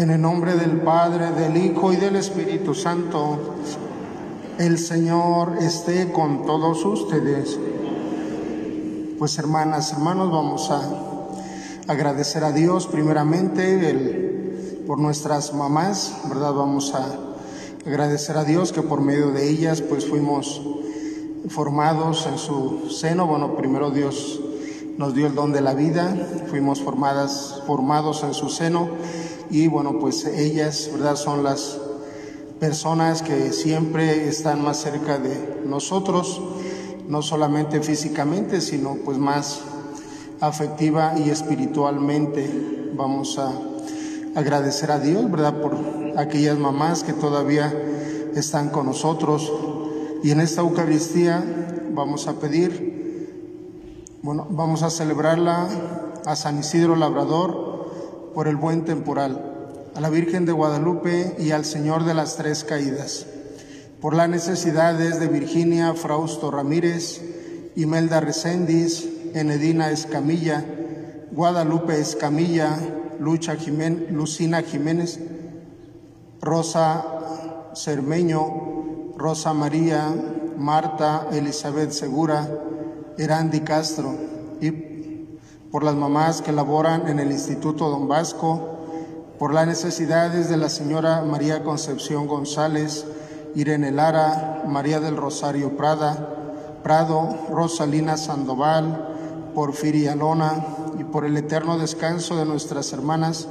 En el nombre del Padre, del Hijo y del Espíritu Santo, el Señor esté con todos ustedes. Pues hermanas, hermanos, vamos a agradecer a Dios primeramente por nuestras mamás, ¿verdad? Vamos a agradecer a Dios que por medio de ellas pues fuimos formados en su seno. Bueno, primero Dios nos dio el don de la vida, fuimos formadas, formados en su seno y bueno, pues ellas, ¿verdad? Son las personas que siempre están más cerca de nosotros, no solamente físicamente, sino pues más afectiva y espiritualmente. Vamos a agradecer a Dios, ¿verdad? Por aquellas mamás que todavía están con nosotros. Y en esta Eucaristía vamos a pedir, bueno, vamos a celebrarla a San Isidro Labrador, por el buen temporal, a la Virgen de Guadalupe y al Señor de las Tres Caídas, por las necesidades de Virginia Frausto Ramírez, Imelda Recendis, Enedina Escamilla, Guadalupe Escamilla, Lucha Jiménez, Lucina Jiménez, Rosa Cermeño, Rosa María, Marta Elizabeth Segura, Erandi Castro y por las mamás que laboran en el Instituto Don Vasco, por las necesidades de la señora María Concepción González, Irene Lara, María del Rosario Prada, Prado, Rosalina Sandoval, Porfiria Lona y por el eterno descanso de nuestras hermanas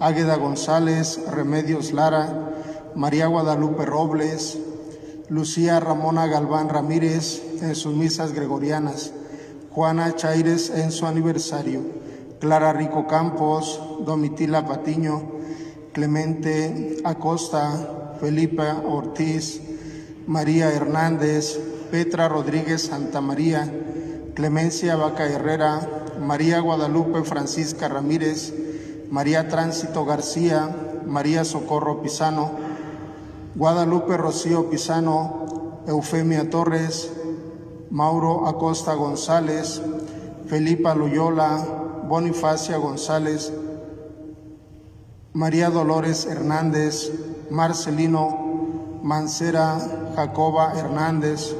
Águeda González, Remedios Lara, María Guadalupe Robles, Lucía Ramona Galván Ramírez en sus misas gregorianas Juana Chaires en su aniversario, Clara Rico Campos, Domitila Patiño, Clemente Acosta, Felipa Ortiz, María Hernández, Petra Rodríguez Santa María, Clemencia Vaca Herrera, María Guadalupe Francisca Ramírez, María Tránsito García, María Socorro Pisano, Guadalupe Rocío Pisano, Eufemia Torres, Mauro Acosta González, Felipa Loyola, Bonifacia González, María Dolores Hernández, Marcelino Mancera, Jacoba Hernández,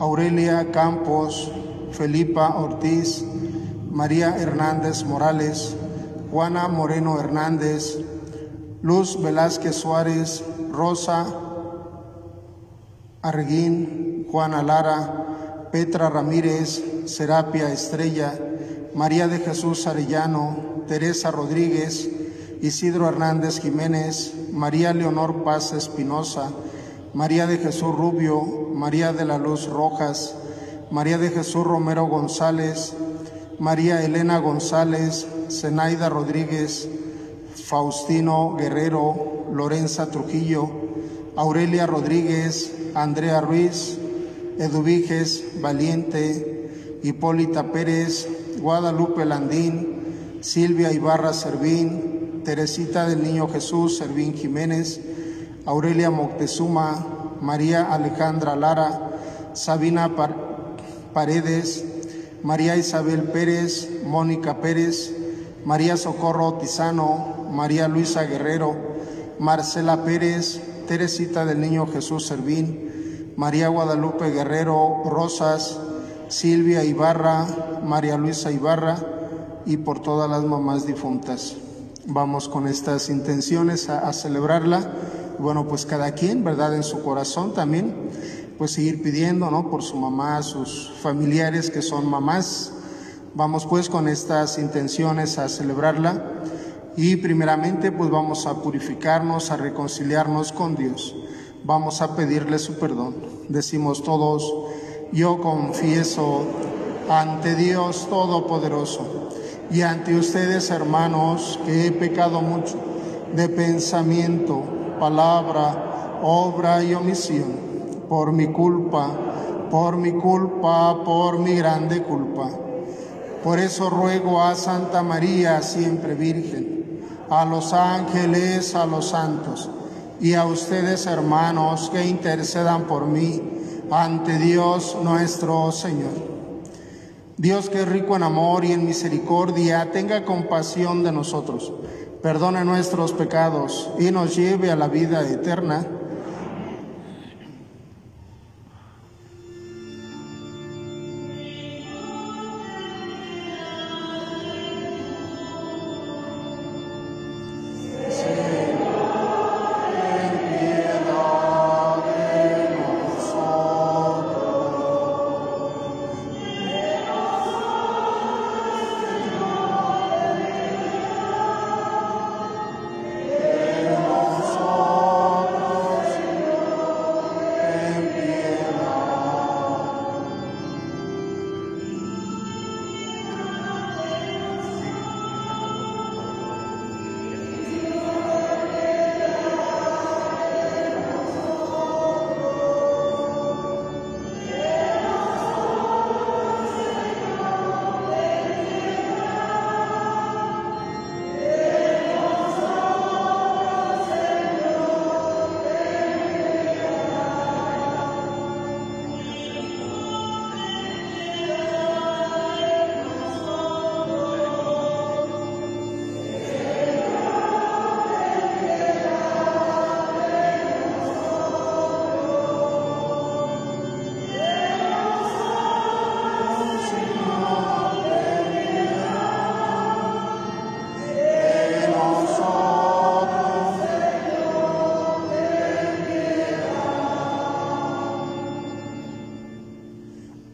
Aurelia Campos, Felipa Ortiz, María Hernández Morales, Juana Moreno Hernández, Luz Velázquez Suárez, Rosa Arguín, Juana Lara, Petra Ramírez, Serapia Estrella, María de Jesús Arellano, Teresa Rodríguez, Isidro Hernández Jiménez, María Leonor Paz Espinosa, María de Jesús Rubio, María de la Luz Rojas, María de Jesús Romero González, María Elena González, Zenaida Rodríguez, Faustino Guerrero, Lorenza Trujillo, Aurelia Rodríguez, Andrea Ruiz, Eduviges Valiente, Hipólita Pérez, Guadalupe Landín, Silvia Ibarra Servín, Teresita del Niño Jesús Servín Jiménez, Aurelia Moctezuma, María Alejandra Lara, Sabina Paredes, María Isabel Pérez, Mónica Pérez, María Socorro Tizano, María Luisa Guerrero, Marcela Pérez, Teresita del Niño Jesús Servín, María Guadalupe Guerrero Rosas, Silvia Ibarra, María Luisa Ibarra y por todas las mamás difuntas. Vamos con estas intenciones a, celebrarla. Bueno, pues cada quien, ¿verdad? En su corazón también, pues seguir pidiendo, ¿no? Por su mamá, sus familiares que son mamás. Vamos pues con estas intenciones a celebrarla y primeramente pues vamos a purificarnos, a reconciliarnos con Dios vamos a pedirle su perdón. Decimos todos, yo confieso ante Dios Todopoderoso y ante ustedes, hermanos, que he pecado mucho de pensamiento, palabra, obra y omisión, por mi culpa, por mi culpa, por mi grande culpa. Por eso ruego a Santa María, siempre Virgen, a los ángeles, a los santos, y a ustedes, hermanos, que intercedan por mí ante Dios nuestro Señor. Dios que es rico en amor y en misericordia, tenga compasión de nosotros, perdone nuestros pecados y nos lleve a la vida eterna.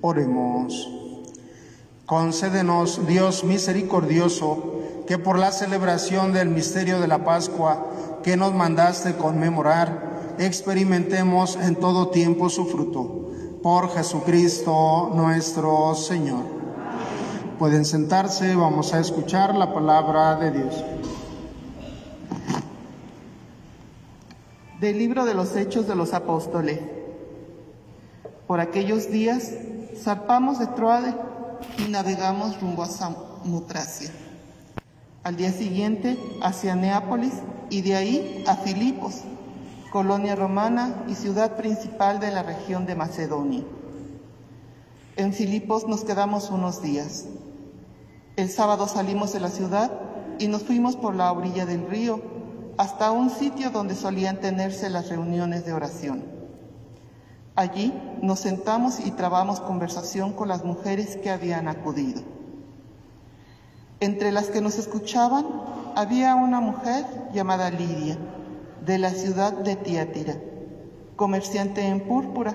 Oremos. Concédenos, Dios misericordioso, que por la celebración del misterio de la Pascua que nos mandaste conmemorar, experimentemos en todo tiempo su fruto. Por Jesucristo nuestro Señor. Pueden sentarse, vamos a escuchar la palabra de Dios. Del libro de los Hechos de los Apóstoles. Por aquellos días zarpamos de Troade y navegamos rumbo a Samotracia. Al día siguiente hacia Neápolis y de ahí a Filipos, colonia romana y ciudad principal de la región de Macedonia. En Filipos nos quedamos unos días. El sábado salimos de la ciudad y nos fuimos por la orilla del río hasta un sitio donde solían tenerse las reuniones de oración. Allí nos sentamos y trabamos conversación con las mujeres que habían acudido. Entre las que nos escuchaban había una mujer llamada Lidia, de la ciudad de Tiátira, comerciante en púrpura,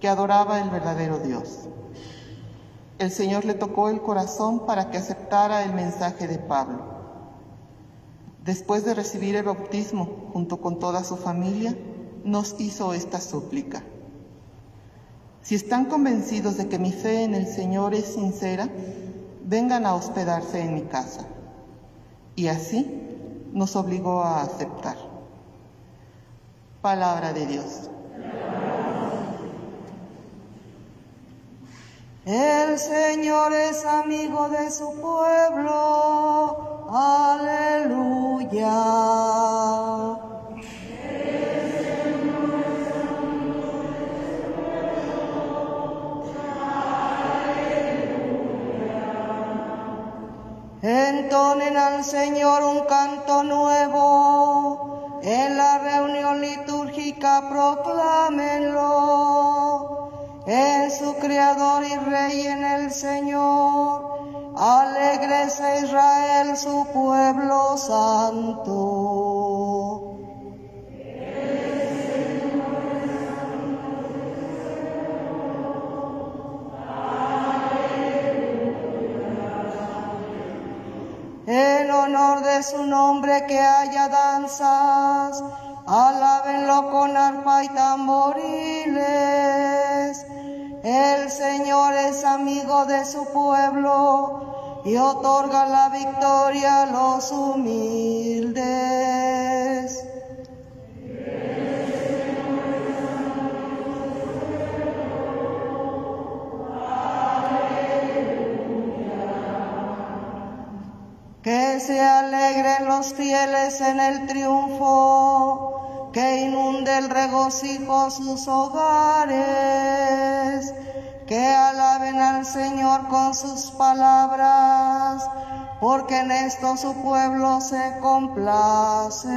que adoraba el verdadero Dios. El Señor le tocó el corazón para que aceptara el mensaje de Pablo. Después de recibir el bautismo junto con toda su familia, nos hizo esta súplica. Si están convencidos de que mi fe en el Señor es sincera, vengan a hospedarse en mi casa. Y así nos obligó a aceptar. Palabra de Dios. El Señor es amigo de su pueblo. Aleluya. Entonen al Señor un canto nuevo, en la reunión litúrgica proclámenlo. Es su Creador y Rey en el Señor, alegrese Israel su pueblo santo. En honor de su nombre que haya danzas, alábenlo con arpa y tamboriles. El Señor es amigo de su pueblo y otorga la victoria a los humildes. Que se alegren los fieles en el triunfo, que inunde el regocijo sus hogares, que alaben al Señor con sus palabras, porque en esto su pueblo se complace.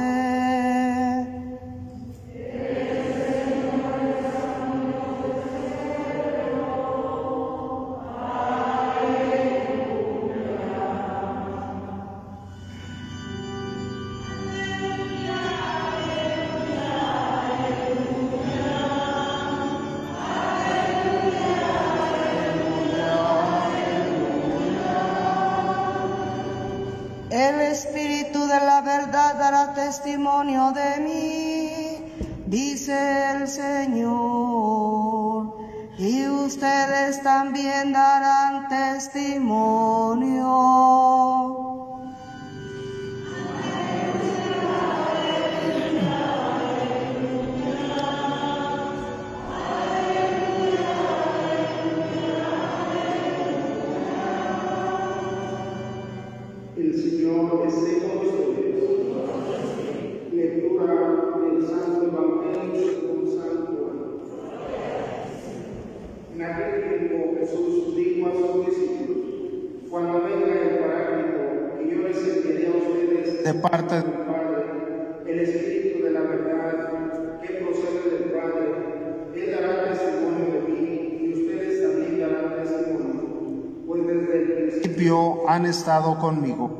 Principio han estado conmigo.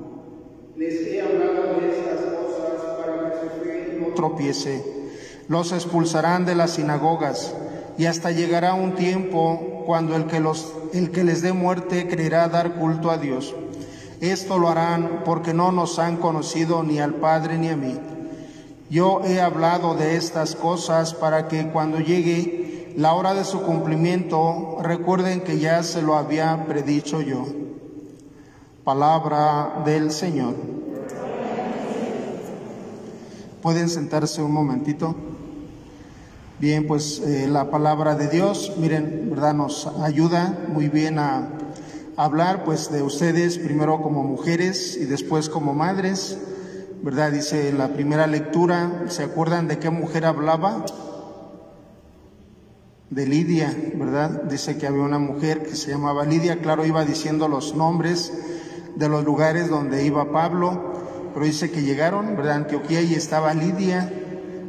Les he hablado de estas cosas para que su fe no tropiece. Los expulsarán de las sinagogas y hasta llegará un tiempo cuando el que, los, el que les dé muerte creerá dar culto a Dios. Esto lo harán porque no nos han conocido ni al Padre ni a mí. Yo he hablado de estas cosas para que cuando llegue la hora de su cumplimiento recuerden que ya se lo había predicho yo. Palabra del Señor. Pueden sentarse un momentito. Bien, pues eh, la palabra de Dios, miren, ¿verdad? Nos ayuda muy bien a hablar pues de ustedes, primero como mujeres y después como madres, ¿verdad? Dice la primera lectura, ¿se acuerdan de qué mujer hablaba? De Lidia, ¿verdad? Dice que había una mujer que se llamaba Lidia, claro, iba diciendo los nombres de los lugares donde iba Pablo, pero dice que llegaron, ¿verdad? Antioquía y estaba Lidia,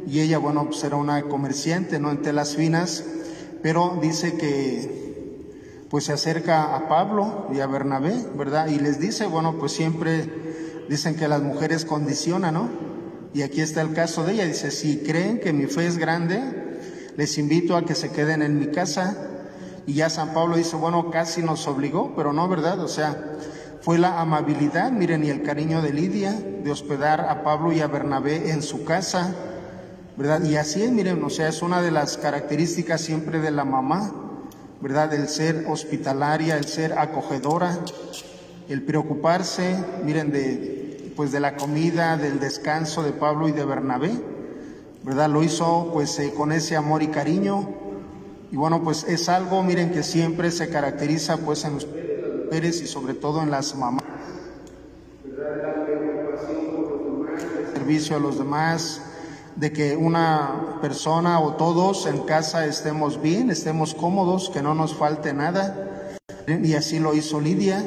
y ella, bueno, pues era una comerciante, ¿no? En telas finas, pero dice que pues se acerca a Pablo y a Bernabé, ¿verdad? Y les dice, bueno, pues siempre dicen que las mujeres condicionan, ¿no? Y aquí está el caso de ella, dice, si creen que mi fe es grande, les invito a que se queden en mi casa. Y ya San Pablo dice, bueno, casi nos obligó, pero no, ¿verdad? O sea, fue la amabilidad, miren, y el cariño de Lidia de hospedar a Pablo y a Bernabé en su casa, ¿verdad? Y así es, miren, o sea, es una de las características siempre de la mamá, ¿verdad? El ser hospitalaria, el ser acogedora, el preocuparse, miren, de, pues de la comida, del descanso de Pablo y de Bernabé, ¿verdad? Lo hizo pues eh, con ese amor y cariño. Y bueno, pues es algo, miren, que siempre se caracteriza pues en los mujeres y sobre todo en las mamás, el servicio a los demás, de que una persona o todos en casa estemos bien, estemos cómodos, que no nos falte nada. Y así lo hizo Lidia.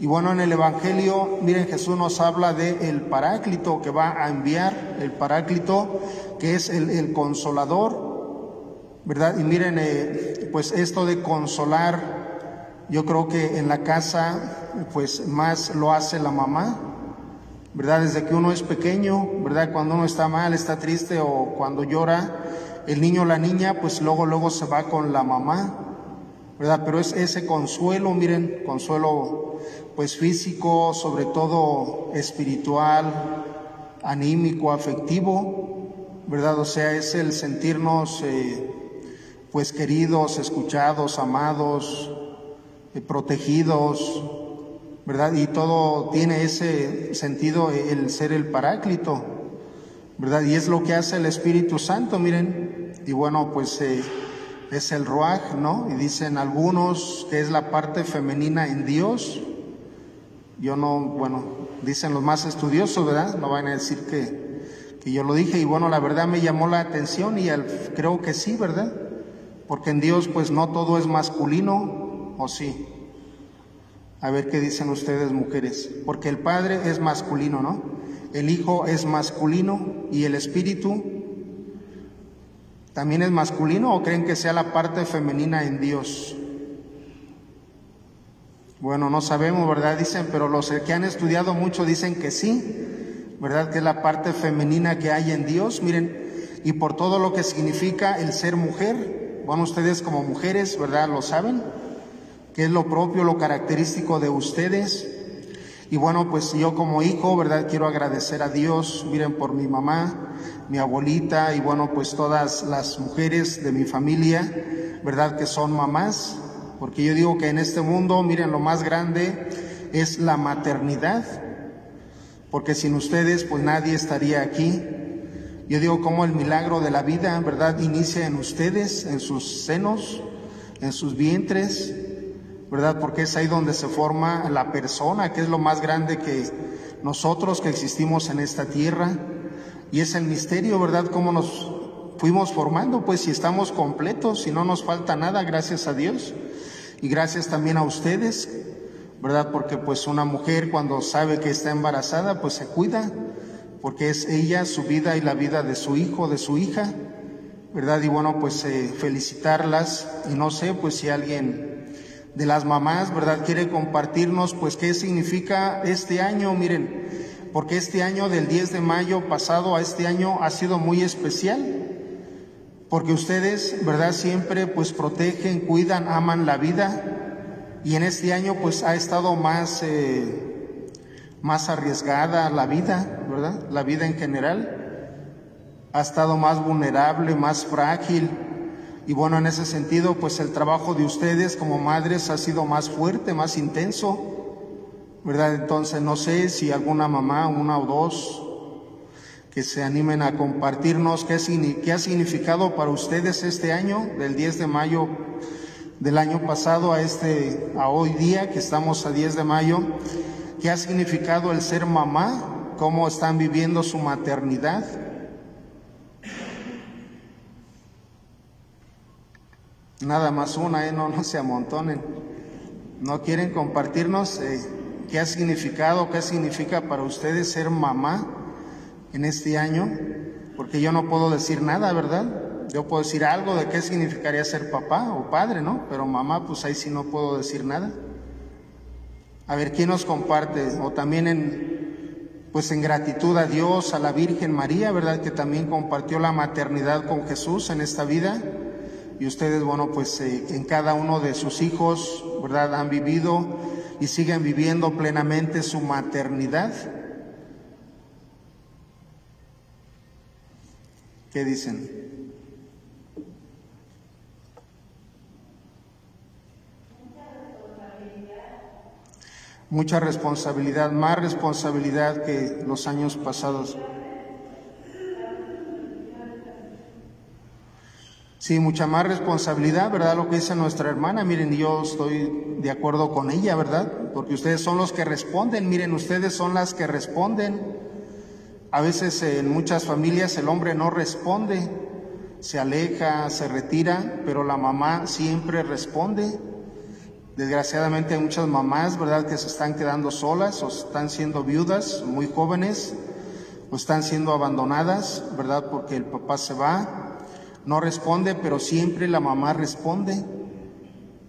Y bueno, en el Evangelio, miren, Jesús nos habla de el Paráclito que va a enviar, el Paráclito que es el, consolador, ¿verdad? Y miren, eh, pues esto de consolar, yo creo que en la casa, pues más lo hace la mamá, ¿verdad? Desde que uno es pequeño, ¿verdad? Cuando uno está mal, está triste o cuando llora, el niño o la niña, pues luego, luego se va con la mamá, ¿verdad? Pero es ese consuelo, miren, consuelo pues físico, sobre todo espiritual, anímico, afectivo, ¿verdad? O sea, es el sentirnos eh, pues queridos, escuchados, amados, eh, protegidos, ¿verdad? Y todo tiene ese sentido, el ser el paráclito, ¿verdad? Y es lo que hace el Espíritu Santo, miren, y bueno, pues eh, es el ruaj, ¿no? Y dicen algunos que es la parte femenina en Dios. Yo no, bueno, dicen los más estudiosos, ¿verdad? No van a decir que, que yo lo dije y bueno, la verdad me llamó la atención y al, creo que sí, ¿verdad? Porque en Dios pues no todo es masculino, ¿o sí? A ver qué dicen ustedes mujeres, porque el Padre es masculino, ¿no? El Hijo es masculino y el Espíritu también es masculino o creen que sea la parte femenina en Dios. Bueno, no sabemos, ¿verdad? Dicen, pero los que han estudiado mucho dicen que sí, ¿verdad? Que es la parte femenina que hay en Dios. Miren, y por todo lo que significa el ser mujer. Bueno, ustedes como mujeres, ¿verdad? Lo saben, que es lo propio, lo característico de ustedes. Y bueno, pues yo como hijo, ¿verdad? Quiero agradecer a Dios, miren, por mi mamá, mi abuelita y bueno, pues todas las mujeres de mi familia, ¿verdad? Que son mamás, porque yo digo que en este mundo, miren, lo más grande es la maternidad, porque sin ustedes, pues nadie estaría aquí. Yo digo como el milagro de la vida, ¿verdad? Inicia en ustedes, en sus senos, en sus vientres, ¿verdad? Porque es ahí donde se forma la persona, que es lo más grande que nosotros que existimos en esta tierra. Y es el misterio, ¿verdad? Cómo nos fuimos formando, pues si estamos completos, si no nos falta nada, gracias a Dios. Y gracias también a ustedes, ¿verdad? Porque pues una mujer cuando sabe que está embarazada, pues se cuida, porque es ella, su vida y la vida de su hijo, de su hija, ¿verdad? Y bueno, pues eh, felicitarlas y no sé, pues si alguien de las mamás, ¿verdad? Quiere compartirnos, pues qué significa este año, miren, porque este año del 10 de mayo pasado a este año ha sido muy especial, porque ustedes, ¿verdad? Siempre pues protegen, cuidan, aman la vida y en este año pues ha estado más... Eh, más arriesgada la vida, ¿verdad? La vida en general ha estado más vulnerable, más frágil. Y bueno, en ese sentido, pues el trabajo de ustedes como madres ha sido más fuerte, más intenso, ¿verdad? Entonces, no sé si alguna mamá, una o dos, que se animen a compartirnos qué, qué ha significado para ustedes este año, del 10 de mayo del año pasado a este, a hoy día, que estamos a 10 de mayo, qué ha significado el ser mamá, cómo están viviendo su maternidad. Nada más una, ¿eh? no, no se amontonen. No quieren compartirnos eh, qué ha significado, qué significa para ustedes ser mamá en este año, porque yo no puedo decir nada, ¿verdad? Yo puedo decir algo de qué significaría ser papá o padre, ¿no? Pero mamá, pues ahí sí no puedo decir nada. A ver, ¿quién nos comparte? O también en, pues en gratitud a Dios, a la Virgen María, ¿verdad? Que también compartió la maternidad con Jesús en esta vida. Y ustedes, bueno, pues eh, en cada uno de sus hijos, ¿verdad? Han vivido y siguen viviendo plenamente su maternidad. ¿Qué dicen? Mucha responsabilidad, más responsabilidad que los años pasados. Sí, mucha más responsabilidad, ¿verdad? Lo que dice nuestra hermana, miren, yo estoy de acuerdo con ella, ¿verdad? Porque ustedes son los que responden, miren, ustedes son las que responden. A veces en muchas familias el hombre no responde, se aleja, se retira, pero la mamá siempre responde. Desgraciadamente hay muchas mamás, ¿verdad?, que se están quedando solas o están siendo viudas muy jóvenes o están siendo abandonadas, ¿verdad?, porque el papá se va, no responde, pero siempre la mamá responde,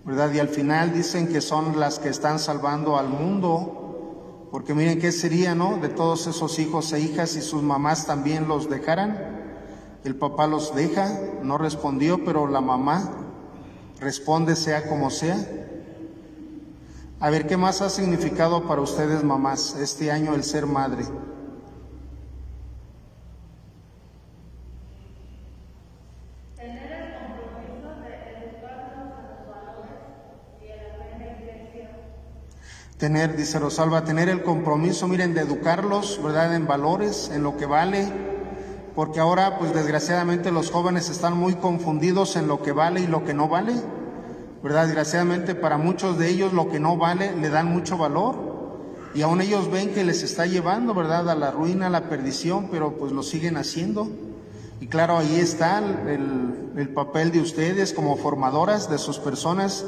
¿verdad? Y al final dicen que son las que están salvando al mundo, porque miren qué sería, ¿no?, de todos esos hijos e hijas si sus mamás también los dejaran. El papá los deja, no respondió, pero la mamá responde sea como sea. A ver, ¿qué más ha significado para ustedes, mamás, este año el ser madre? Tener el compromiso de educarnos a los valores y a la fe Tener, dice Rosalba, tener el compromiso, miren, de educarlos, ¿verdad?, en valores, en lo que vale, porque ahora, pues desgraciadamente los jóvenes están muy confundidos en lo que vale y lo que no vale. ¿Verdad? Desgraciadamente para muchos de ellos lo que no vale le dan mucho valor y aún ellos ven que les está llevando, ¿verdad? A la ruina, a la perdición, pero pues lo siguen haciendo. Y claro, ahí está el, el papel de ustedes como formadoras de sus personas,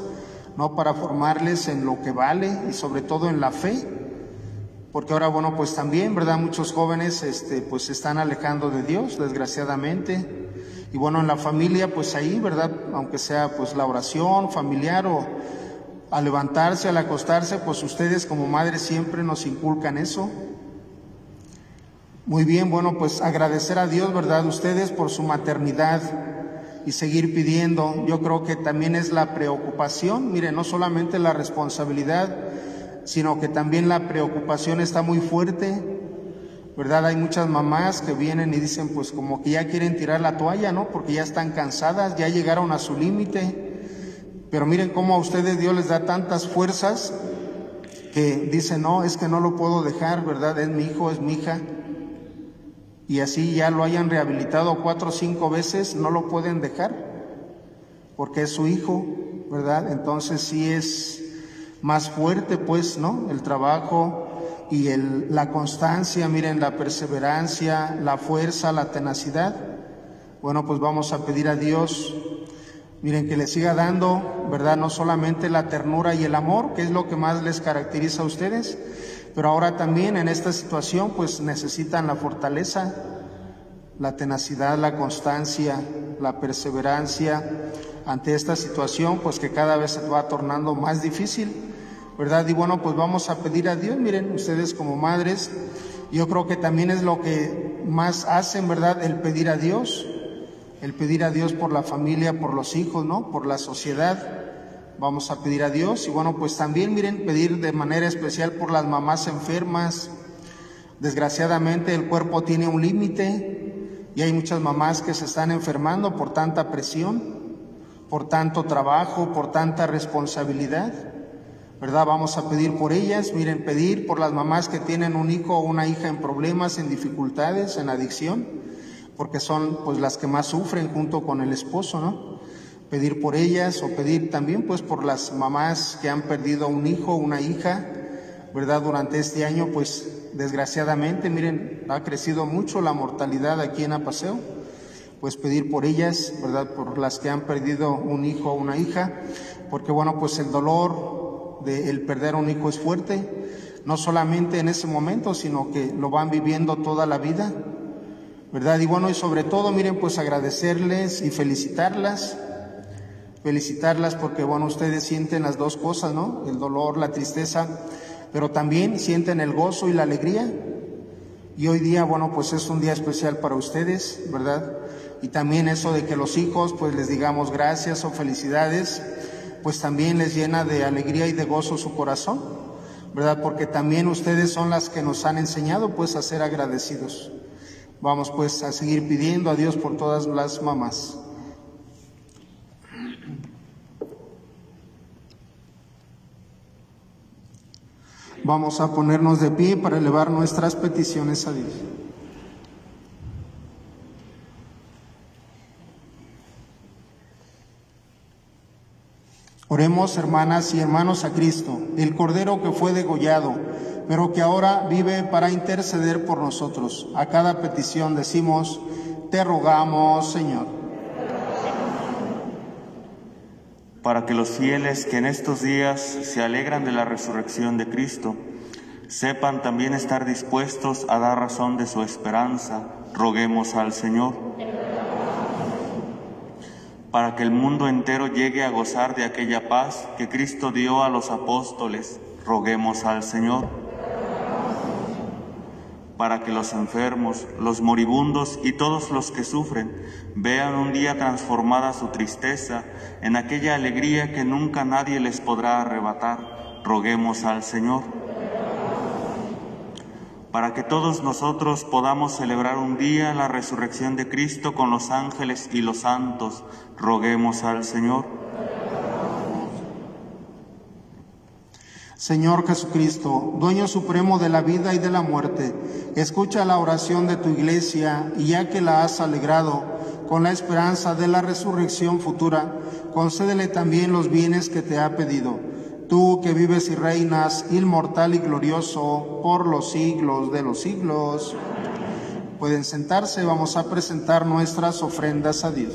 ¿no? Para formarles en lo que vale y sobre todo en la fe, porque ahora, bueno, pues también, ¿verdad? Muchos jóvenes, este, pues se están alejando de Dios, desgraciadamente, y bueno, en la familia, pues ahí, ¿verdad? Aunque sea pues la oración familiar o al levantarse, al acostarse, pues ustedes como madres siempre nos inculcan eso. Muy bien, bueno, pues agradecer a Dios, ¿verdad? Ustedes por su maternidad y seguir pidiendo. Yo creo que también es la preocupación, mire, no solamente la responsabilidad, sino que también la preocupación está muy fuerte, ¿verdad? Hay muchas mamás que vienen y dicen, pues como que ya quieren tirar la toalla, ¿no? Porque ya están cansadas, ya llegaron a su límite. Pero miren cómo a ustedes Dios les da tantas fuerzas que dicen, no, es que no lo puedo dejar, ¿verdad? Es mi hijo, es mi hija y así ya lo hayan rehabilitado cuatro o cinco veces, no lo pueden dejar, porque es su hijo, ¿verdad? Entonces sí es más fuerte, pues, ¿no? El trabajo y el, la constancia, miren, la perseverancia, la fuerza, la tenacidad. Bueno, pues vamos a pedir a Dios, miren, que le siga dando, ¿verdad? No solamente la ternura y el amor, que es lo que más les caracteriza a ustedes, pero ahora también en esta situación pues necesitan la fortaleza, la tenacidad, la constancia, la perseverancia ante esta situación pues que cada vez se va tornando más difícil, ¿verdad? Y bueno, pues vamos a pedir a Dios, miren, ustedes como madres, yo creo que también es lo que más hacen, ¿verdad? El pedir a Dios, el pedir a Dios por la familia, por los hijos, ¿no? Por la sociedad. Vamos a pedir a Dios y bueno, pues también miren, pedir de manera especial por las mamás enfermas. Desgraciadamente el cuerpo tiene un límite y hay muchas mamás que se están enfermando por tanta presión, por tanto trabajo, por tanta responsabilidad. ¿Verdad? Vamos a pedir por ellas, miren, pedir por las mamás que tienen un hijo o una hija en problemas, en dificultades, en adicción, porque son pues las que más sufren junto con el esposo, ¿no? pedir por ellas o pedir también pues por las mamás que han perdido un hijo, una hija, ¿verdad? Durante este año pues desgraciadamente, miren, ha crecido mucho la mortalidad aquí en Apaseo, pues pedir por ellas, ¿verdad? Por las que han perdido un hijo o una hija, porque bueno, pues el dolor de el perder un hijo es fuerte, no solamente en ese momento, sino que lo van viviendo toda la vida, ¿verdad? Y bueno, y sobre todo, miren, pues agradecerles y felicitarlas felicitarlas porque, bueno, ustedes sienten las dos cosas, ¿no? El dolor, la tristeza, pero también sienten el gozo y la alegría. Y hoy día, bueno, pues es un día especial para ustedes, ¿verdad? Y también eso de que los hijos, pues les digamos gracias o felicidades, pues también les llena de alegría y de gozo su corazón, ¿verdad? Porque también ustedes son las que nos han enseñado, pues, a ser agradecidos. Vamos, pues, a seguir pidiendo a Dios por todas las mamás. Vamos a ponernos de pie para elevar nuestras peticiones a Dios. Oremos, hermanas y hermanos, a Cristo, el Cordero que fue degollado, pero que ahora vive para interceder por nosotros. A cada petición decimos, te rogamos, Señor. Para que los fieles que en estos días se alegran de la resurrección de Cristo, sepan también estar dispuestos a dar razón de su esperanza, roguemos al Señor para que el mundo entero llegue a gozar de aquella paz que Cristo dio a los apóstoles, roguemos al Señor. Para que los enfermos, los moribundos y todos los que sufren vean un día transformada su tristeza en aquella alegría que nunca nadie les podrá arrebatar, roguemos al Señor para que todos nosotros podamos celebrar un día la resurrección de Cristo con los ángeles y los santos. Roguemos al Señor. Señor Jesucristo, dueño supremo de la vida y de la muerte, escucha la oración de tu iglesia y ya que la has alegrado con la esperanza de la resurrección futura, concédele también los bienes que te ha pedido tú que vives y reinas inmortal y glorioso por los siglos de los siglos. Pueden sentarse, vamos a presentar nuestras ofrendas a Dios.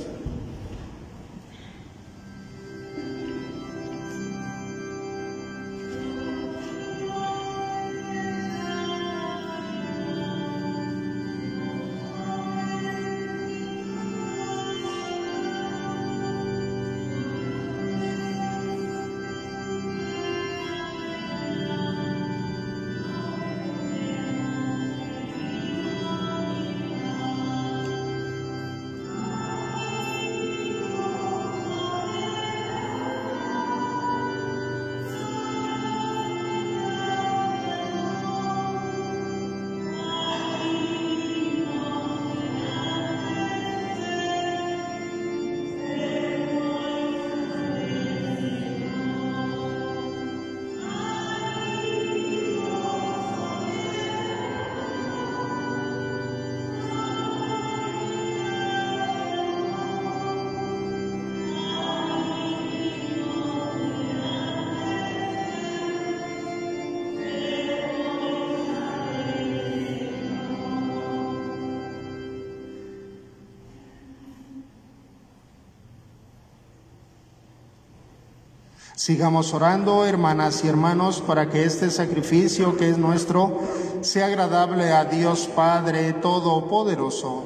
Sigamos orando, hermanas y hermanos, para que este sacrificio que es nuestro sea agradable a Dios Padre Todopoderoso.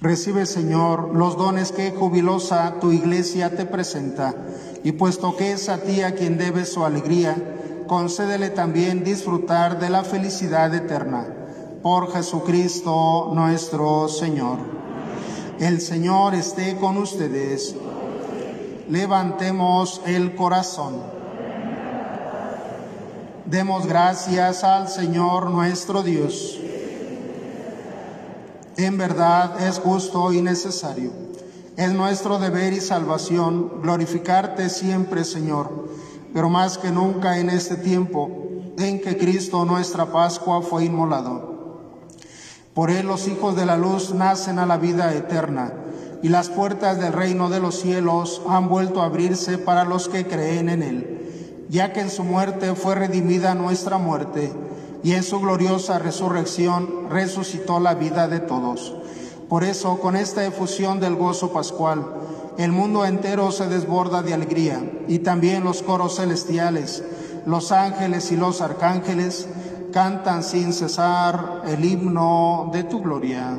Recibe, Señor, los dones que jubilosa tu iglesia te presenta, y puesto que es a ti a quien debe su alegría, concédele también disfrutar de la felicidad eterna. Por Jesucristo nuestro Señor. El Señor esté con ustedes. Levantemos el corazón. Demos gracias al Señor nuestro Dios. En verdad es justo y necesario. Es nuestro deber y salvación glorificarte siempre, Señor, pero más que nunca en este tiempo en que Cristo nuestra Pascua fue inmolado. Por él los hijos de la luz nacen a la vida eterna, y las puertas del reino de los cielos han vuelto a abrirse para los que creen en él, ya que en su muerte fue redimida nuestra muerte y en su gloriosa resurrección resucitó la vida de todos. Por eso, con esta efusión del gozo pascual, el mundo entero se desborda de alegría y también los coros celestiales, los ángeles y los arcángeles cantan sin cesar el himno de tu gloria.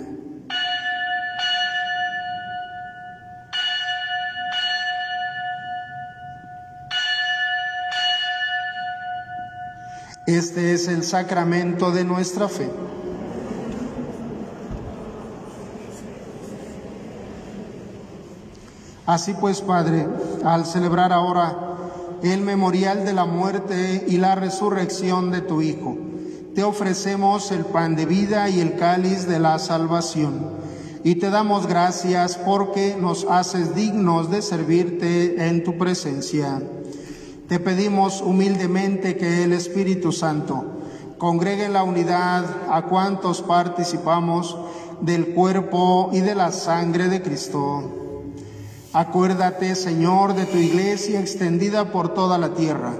Este es el sacramento de nuestra fe. Así pues, Padre, al celebrar ahora el memorial de la muerte y la resurrección de tu Hijo, te ofrecemos el pan de vida y el cáliz de la salvación. Y te damos gracias porque nos haces dignos de servirte en tu presencia te pedimos humildemente que el Espíritu Santo congregue la unidad a cuantos participamos del cuerpo y de la sangre de Cristo. Acuérdate, Señor, de tu iglesia extendida por toda la tierra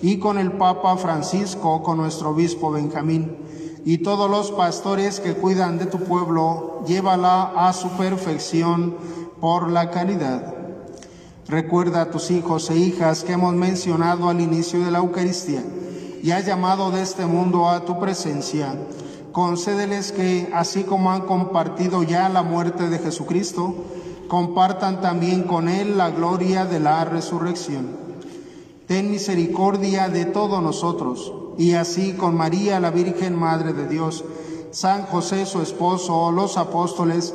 y con el Papa Francisco, con nuestro obispo Benjamín y todos los pastores que cuidan de tu pueblo, llévala a su perfección por la caridad. Recuerda a tus hijos e hijas que hemos mencionado al inicio de la Eucaristía y has llamado de este mundo a tu presencia. Concédeles que, así como han compartido ya la muerte de Jesucristo, compartan también con Él la gloria de la resurrección. Ten misericordia de todos nosotros, y así con María, la Virgen Madre de Dios, San José su esposo, los apóstoles,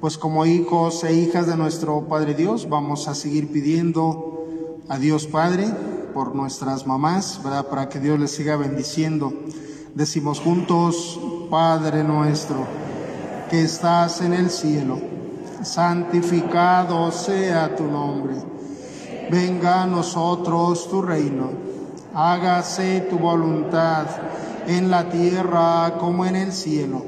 Pues como hijos e hijas de nuestro Padre Dios, vamos a seguir pidiendo a Dios Padre por nuestras mamás, ¿verdad? Para que Dios les siga bendiciendo. Decimos juntos, Padre nuestro, que estás en el cielo, santificado sea tu nombre. Venga a nosotros tu reino. Hágase tu voluntad en la tierra como en el cielo.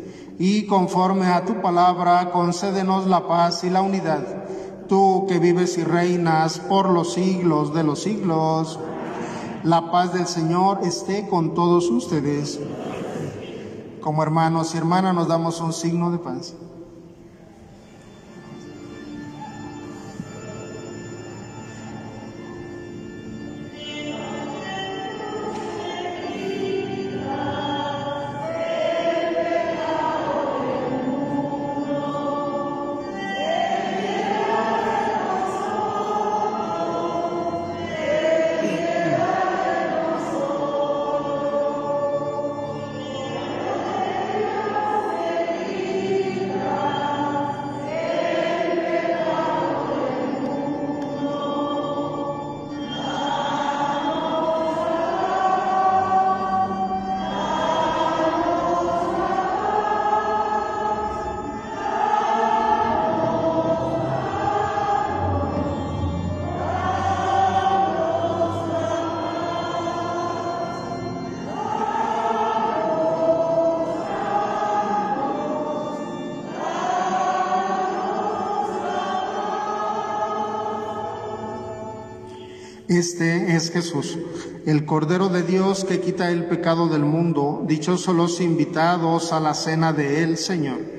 Y conforme a tu palabra, concédenos la paz y la unidad. Tú que vives y reinas por los siglos de los siglos. La paz del Señor esté con todos ustedes. Como hermanos y hermanas nos damos un signo de paz. Este es Jesús, el Cordero de Dios que quita el pecado del mundo. Dichosos los invitados a la cena de él, Señor.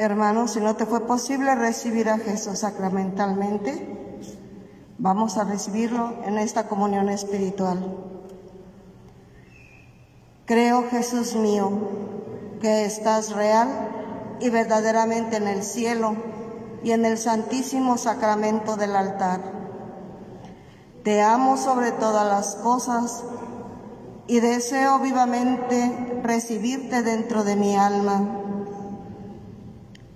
Hermanos, si no te fue posible recibir a Jesús sacramentalmente, vamos a recibirlo en esta comunión espiritual. Creo, Jesús mío, que estás real y verdaderamente en el cielo y en el santísimo sacramento del altar. Te amo sobre todas las cosas y deseo vivamente recibirte dentro de mi alma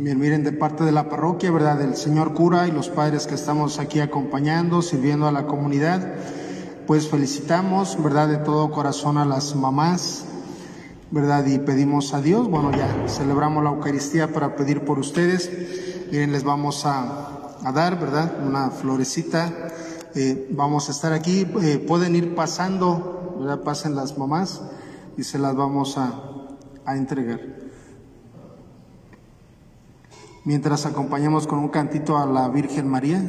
Miren, de parte de la parroquia, ¿verdad? Del señor cura y los padres que estamos aquí acompañando, sirviendo a la comunidad, pues felicitamos, ¿verdad? De todo corazón a las mamás, ¿verdad? Y pedimos a Dios, bueno, ya celebramos la Eucaristía para pedir por ustedes. Miren, les vamos a, dar, ¿verdad? Una florecita. Eh, vamos a estar aquí, eh, pueden ir pasando, ¿verdad? Pasen las mamás y se las vamos a, a entregar mientras acompañamos con un cantito a la Virgen María.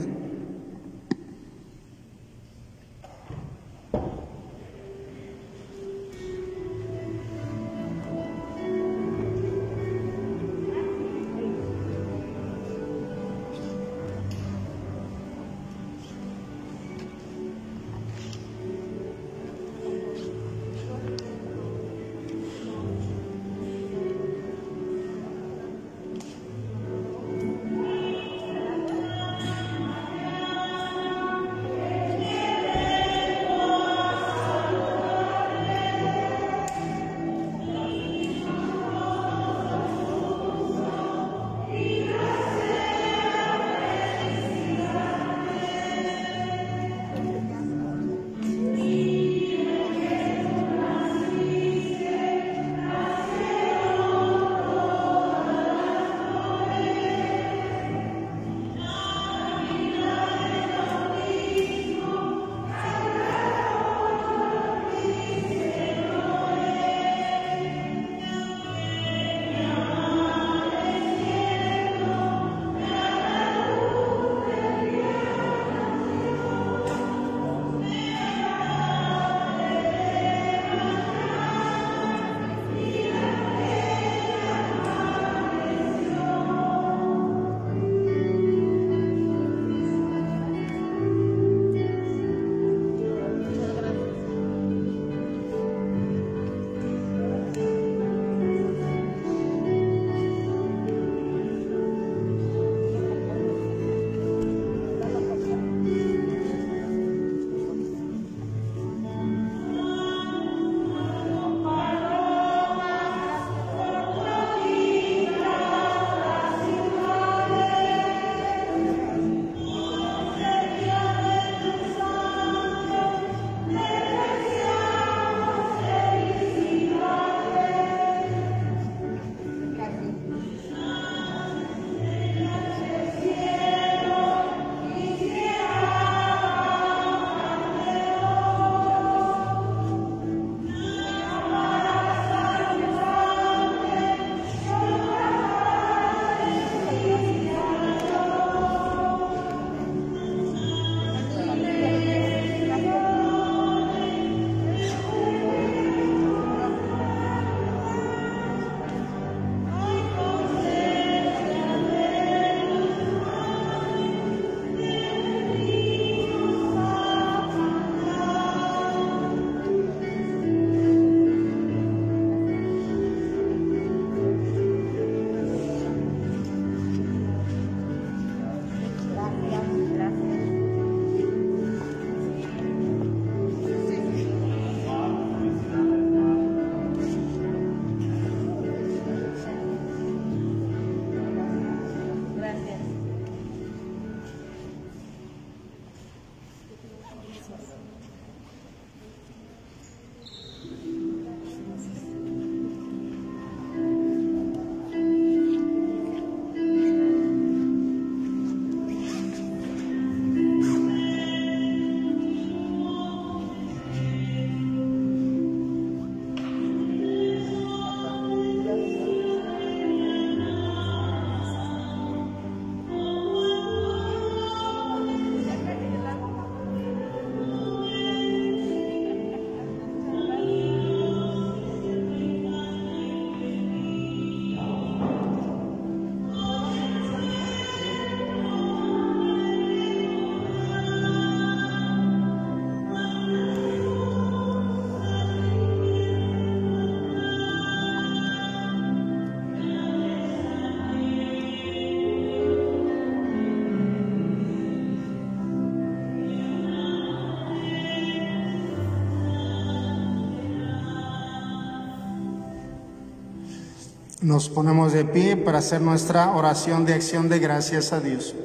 Nos ponemos de pie para hacer nuestra oración de acción de gracias a Dios.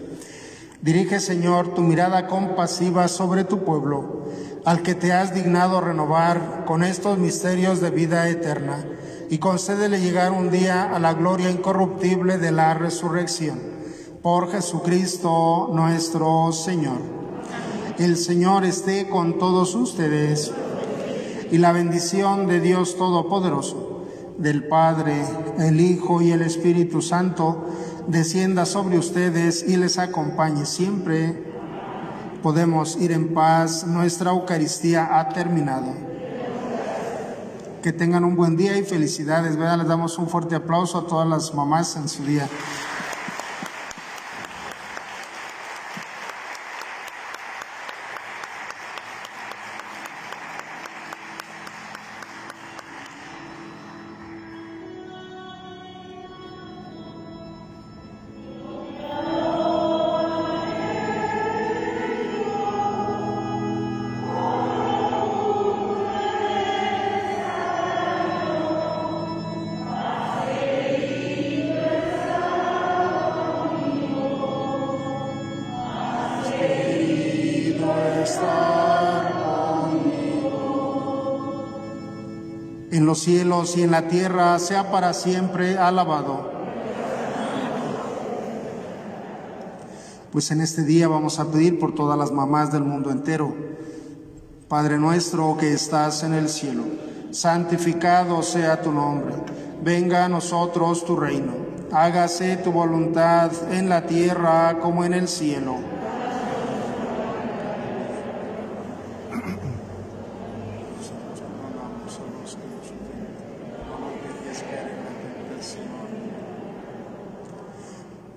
Dirige, Señor, tu mirada compasiva sobre tu pueblo, al que te has dignado renovar con estos misterios de vida eterna, y concédele llegar un día a la gloria incorruptible de la resurrección. Por Jesucristo nuestro Señor. El Señor esté con todos ustedes, y la bendición de Dios Todopoderoso, del Padre, el Hijo y el Espíritu Santo, descienda sobre ustedes y les acompañe siempre. Podemos ir en paz, nuestra Eucaristía ha terminado. Que tengan un buen día y felicidades. Les damos un fuerte aplauso a todas las mamás en su día. Cielos y en la tierra, sea para siempre alabado. Pues en este día vamos a pedir por todas las mamás del mundo entero. Padre nuestro que estás en el cielo, santificado sea tu nombre. Venga a nosotros tu reino. Hágase tu voluntad en la tierra como en el cielo.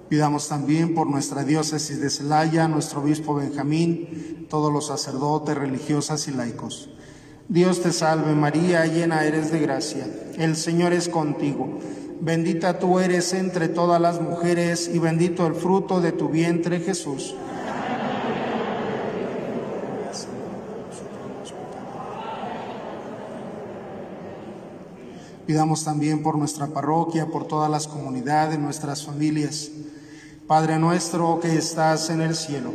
Pidamos también por nuestra diócesis de Celaya, nuestro obispo Benjamín, todos los sacerdotes, religiosas y laicos. Dios te salve María, llena eres de gracia. El Señor es contigo. Bendita tú eres entre todas las mujeres y bendito el fruto de tu vientre Jesús. Pidamos también por nuestra parroquia, por todas las comunidades, nuestras familias. Padre nuestro que estás en el cielo,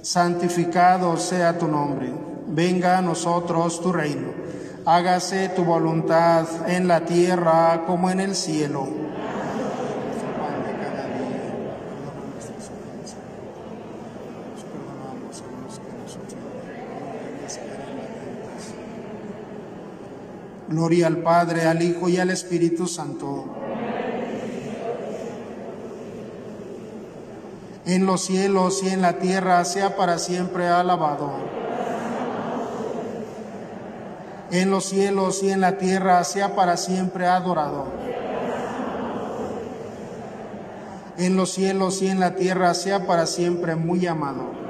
santificado sea tu nombre. Venga a nosotros tu reino. Hágase tu voluntad en la tierra como en el cielo. Gloria al Padre, al Hijo y al Espíritu Santo. En los cielos y en la tierra sea para siempre alabado. En los cielos y en la tierra sea para siempre adorado. En los cielos y en la tierra sea para siempre muy amado.